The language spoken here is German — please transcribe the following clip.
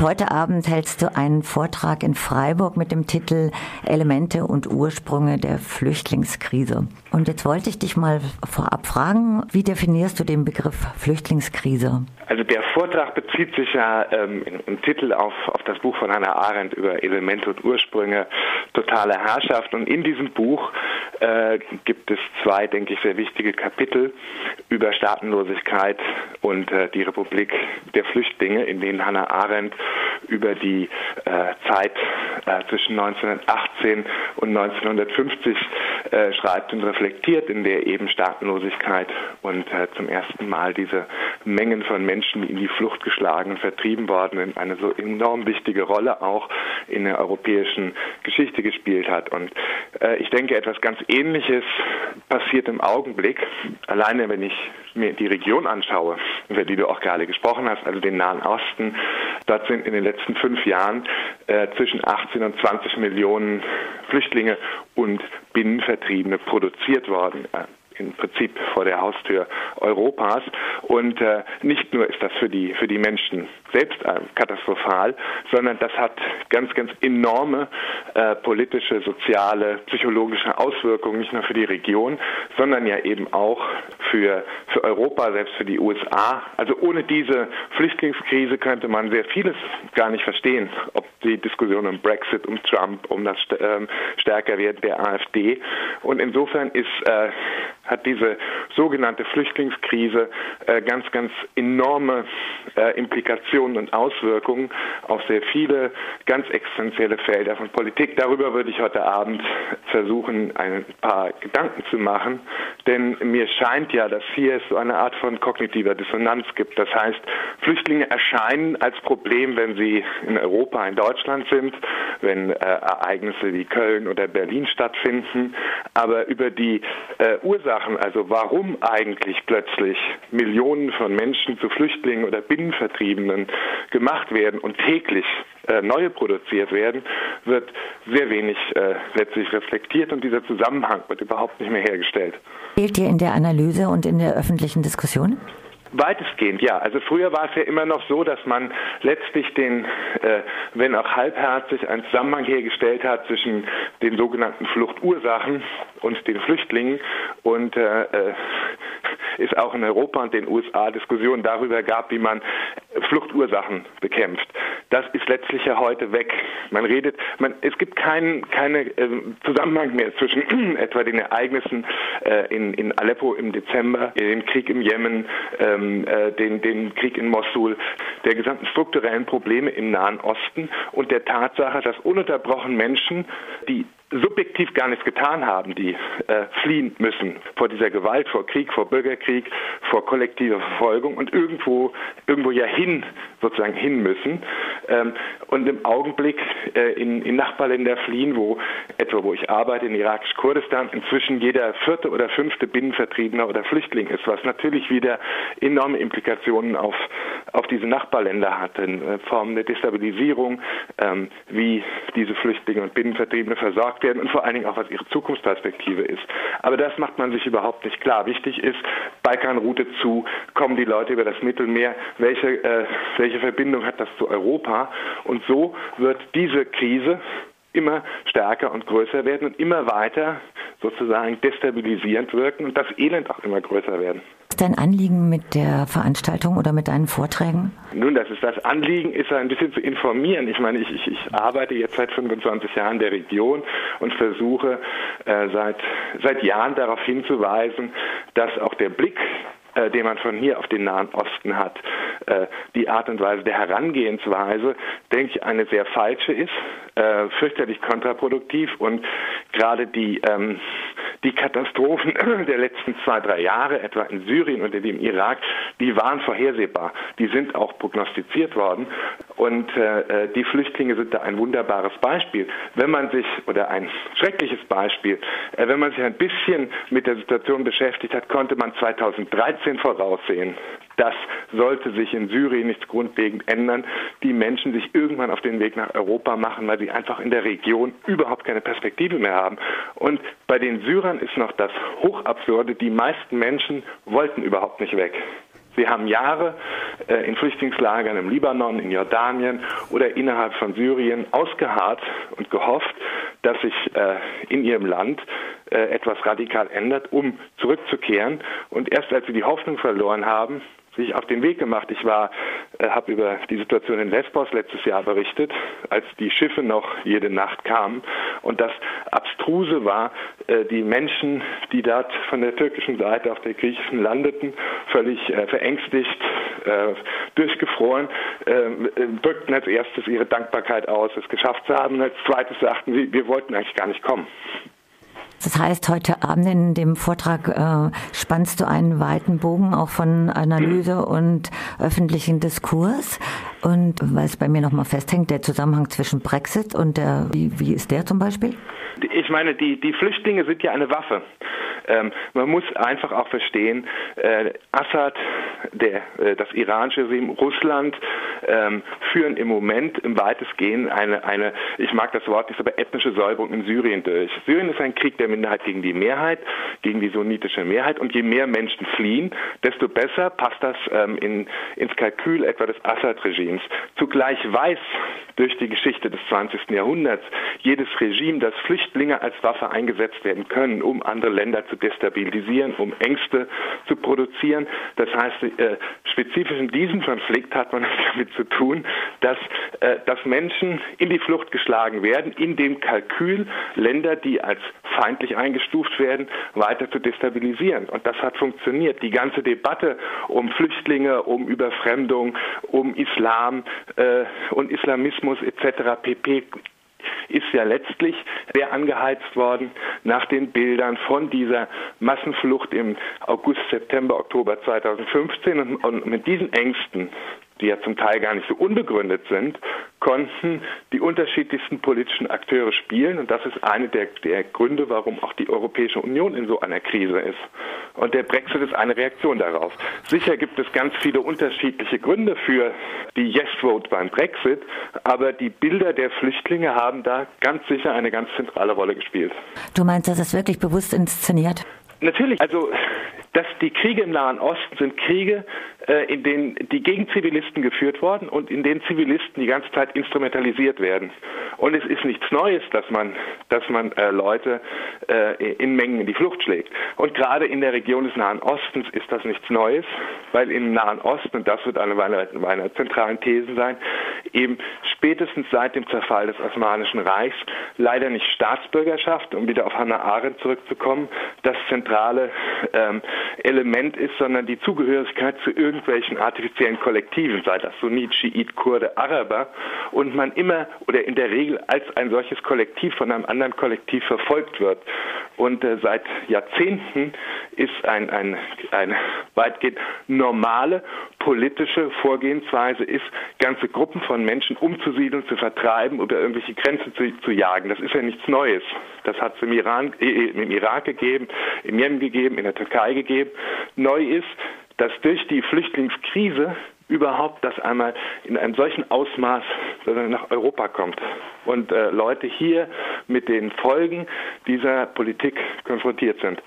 Heute Abend hältst du einen Vortrag in Freiburg mit dem Titel Elemente und Ursprünge der Flüchtlingskrise. Und jetzt wollte ich dich mal vorab fragen, wie definierst du den Begriff Flüchtlingskrise? Also der Vortrag bezieht sich ja ähm, im Titel auf, auf das Buch von Hannah Arendt über Elemente und Ursprünge, totale Herrschaft. Und in diesem Buch äh, gibt es zwei, denke ich, sehr wichtige Kapitel über Staatenlosigkeit und äh, die Republik der Flüchtlinge, in denen Hannah Arendt über die äh, Zeit äh, zwischen 1918 und 1950 äh, schreibt und reflektiert, in der eben Staatenlosigkeit und äh, zum ersten Mal diese Mengen von Menschen, die in die Flucht geschlagen und vertrieben worden sind, eine so enorm wichtige Rolle auch in der europäischen Geschichte gespielt hat. Und äh, ich denke, etwas ganz Ähnliches passiert im Augenblick. Alleine, wenn ich mir die Region anschaue, über die du auch gerade gesprochen hast, also den Nahen Osten, dort sind in den letzten fünf Jahren äh, zwischen 18 und 20 Millionen Flüchtlinge und Binnenvertriebene produziert worden. Äh, im Prinzip vor der Haustür Europas. Und äh, nicht nur ist das für die, für die Menschen selbst äh, katastrophal, sondern das hat ganz, ganz enorme äh, politische, soziale, psychologische Auswirkungen, nicht nur für die Region, sondern ja eben auch für, für Europa, selbst für die USA. Also ohne diese Flüchtlingskrise könnte man sehr vieles gar nicht verstehen, ob die Diskussion um Brexit, um Trump, um das ähm, Stärkerwerden der AfD. Und insofern ist äh, hat diese sogenannte Flüchtlingskrise äh, ganz, ganz enorme äh, Implikationen und Auswirkungen auf sehr viele ganz existenzielle Felder von Politik. Darüber würde ich heute Abend versuchen, ein paar Gedanken zu machen, denn mir scheint ja, dass hier es so eine Art von kognitiver Dissonanz gibt. Das heißt, Flüchtlinge erscheinen als Problem, wenn sie in Europa, in Deutschland sind, wenn äh, Ereignisse wie Köln oder Berlin stattfinden, aber über die äh, Ursachen, also warum eigentlich plötzlich Millionen von Menschen zu Flüchtlingen oder Binnenvertriebenen gemacht werden und täglich äh, neue produziert werden, wird sehr wenig äh, letztlich reflektiert und dieser Zusammenhang wird überhaupt nicht mehr hergestellt. Fehlt dir in der Analyse und in der öffentlichen Diskussion? Weitestgehend, ja. Also früher war es ja immer noch so, dass man letztlich den, äh, wenn auch halbherzig, einen Zusammenhang hergestellt hat zwischen den sogenannten Fluchtursachen und den Flüchtlingen und äh, äh es auch in Europa und den USA Diskussionen darüber gab, wie man Fluchtursachen bekämpft. Das ist letztlich ja heute weg. Man redet, man, es gibt keinen keine, äh, Zusammenhang mehr zwischen etwa den Ereignissen äh, in, in Aleppo im Dezember, dem Krieg im Jemen, ähm, äh, den, den Krieg in Mosul, der gesamten strukturellen Probleme im Nahen Osten und der Tatsache, dass ununterbrochen Menschen, die subjektiv gar nichts getan haben, die äh, fliehen müssen vor dieser Gewalt, vor Krieg, vor Bürgerkrieg, vor kollektiver Verfolgung und irgendwo irgendwo ja hin sozusagen hin müssen ähm, und im Augenblick äh, in, in Nachbarländer fliehen, wo etwa wo ich arbeite in irakisch Kurdistan inzwischen jeder vierte oder fünfte Binnenvertriebener oder Flüchtling ist, was natürlich wieder enorme Implikationen auf auf diese Nachbarländer hat in äh, Form der Destabilisierung, ähm, wie diese Flüchtlinge und Binnenvertriebene versorgt werden und vor allen Dingen auch, was ihre Zukunftsperspektive ist. Aber das macht man sich überhaupt nicht klar. Wichtig ist, Balkanroute zu, kommen die Leute über das Mittelmeer, welche, äh, welche Verbindung hat das zu Europa? Und so wird diese Krise immer stärker und größer werden und immer weiter sozusagen destabilisierend wirken und das Elend auch immer größer werden dein Anliegen mit der Veranstaltung oder mit deinen Vorträgen? Nun, das ist das Anliegen, ist ein bisschen zu informieren. Ich meine, ich, ich, ich arbeite jetzt seit 25 Jahren in der Region und versuche äh, seit, seit Jahren darauf hinzuweisen, dass auch der Blick äh, den man von hier auf den Nahen Osten hat, äh, die Art und Weise der Herangehensweise, denke ich, eine sehr falsche ist, äh, fürchterlich kontraproduktiv und gerade die ähm, die Katastrophen der letzten zwei, drei Jahre, etwa in Syrien und in dem Irak, die waren vorhersehbar. Die sind auch prognostiziert worden. Und äh, die Flüchtlinge sind da ein wunderbares Beispiel. Wenn man sich, oder ein schreckliches Beispiel, äh, wenn man sich ein bisschen mit der Situation beschäftigt hat, konnte man 2013 voraussehen, das sollte sich in Syrien nichts grundlegend ändern. Die Menschen sich irgendwann auf den Weg nach Europa machen, weil sie einfach in der Region überhaupt keine Perspektive mehr haben. Und bei den Syrern ist noch das Hochabsurde, die meisten Menschen wollten überhaupt nicht weg. Sie haben Jahre äh, in Flüchtlingslagern im Libanon, in Jordanien oder innerhalb von Syrien ausgeharrt und gehofft, dass sich äh, in ihrem Land äh, etwas radikal ändert, um zurückzukehren. Und erst als sie die Hoffnung verloren haben, sich auf den Weg gemacht. Ich war, äh, habe über die Situation in Lesbos letztes Jahr berichtet, als die Schiffe noch jede Nacht kamen. Und das Abstruse war, äh, die Menschen, die dort von der türkischen Seite auf der griechischen landeten, völlig äh, verängstigt, äh, durchgefroren, äh, drückten als erstes ihre Dankbarkeit aus, es geschafft zu haben. Und als zweites sagten sie, wir wollten eigentlich gar nicht kommen. Das heißt, heute Abend in dem Vortrag äh, spannst du einen weiten Bogen auch von Analyse und öffentlichen Diskurs. Und weil es bei mir nochmal festhängt, der Zusammenhang zwischen Brexit und der, wie, wie ist der zum Beispiel? Ich meine, die, die Flüchtlinge sind ja eine Waffe. Ähm, man muss einfach auch verstehen, äh, Assad, der, äh, das iranische Regime, Russland ähm, führen im Moment im weitestgehend eine, eine, ich mag das Wort nicht, aber ethnische Säuberung in Syrien durch. Syrien ist ein Krieg der Minderheit gegen die Mehrheit, gegen die sunnitische Mehrheit und je mehr Menschen fliehen, desto besser passt das ähm, in, ins Kalkül etwa des Assad-Regimes. Zugleich weiß durch die Geschichte des 20. Jahrhunderts jedes Regime, dass Flüchtlinge als Waffe eingesetzt werden können, um andere Länder zu destabilisieren, um Ängste zu produzieren. Das heißt, äh, spezifisch in diesem Konflikt hat man es damit zu tun, dass, äh, dass Menschen in die Flucht geschlagen werden, in dem Kalkül Länder, die als feindlich eingestuft werden, weiter zu destabilisieren. Und das hat funktioniert. Die ganze Debatte um Flüchtlinge, um Überfremdung, um Islam äh, und Islamismus etc. pp ist ja letztlich sehr angeheizt worden nach den Bildern von dieser Massenflucht im August, September, Oktober 2015 und, und mit diesen Ängsten die ja zum Teil gar nicht so unbegründet sind, konnten die unterschiedlichsten politischen Akteure spielen. Und das ist eine der, der, Gründe, warum auch die Europäische Union in so einer Krise ist. Und der Brexit ist eine Reaktion darauf. Sicher gibt es ganz viele unterschiedliche Gründe für die Yes-Vote beim Brexit, aber die Bilder der Flüchtlinge haben da ganz sicher eine ganz zentrale Rolle gespielt. Du meinst, das ist wirklich bewusst inszeniert? Natürlich, also dass die Kriege im Nahen Osten sind Kriege, in denen die gegen Zivilisten geführt worden und in denen Zivilisten die ganze Zeit instrumentalisiert werden. Und es ist nichts Neues, dass man, dass man äh, Leute äh, in Mengen in die Flucht schlägt. Und gerade in der Region des Nahen Ostens ist das nichts Neues, weil im Nahen Osten, und das wird eine meiner, meiner zentralen Thesen sein, eben spätestens seit dem Zerfall des Osmanischen Reichs leider nicht Staatsbürgerschaft, um wieder auf Hannah Arendt zurückzukommen, das zentrale ähm, Element ist, sondern die Zugehörigkeit zu irgendwelchen artifiziellen Kollektiven, sei das Sunnit, Schiit, Kurde, Araber, und man immer oder in der Regel als ein solches Kollektiv von einem anderen Kollektiv verfolgt wird. Und äh, seit Jahrzehnten ist ein, ein, eine weitgehend normale politische Vorgehensweise ist, ganze Gruppen von Menschen umzusiedeln, zu vertreiben, oder irgendwelche Grenzen zu, zu jagen. Das ist ja nichts Neues. Das hat es im, Iran, äh, im Irak gegeben, im Jemen gegeben, in der Türkei gegeben. Neu ist, dass durch die Flüchtlingskrise überhaupt das einmal in einem solchen Ausmaß nach Europa kommt und äh, Leute hier mit den Folgen dieser Politik konfrontiert sind.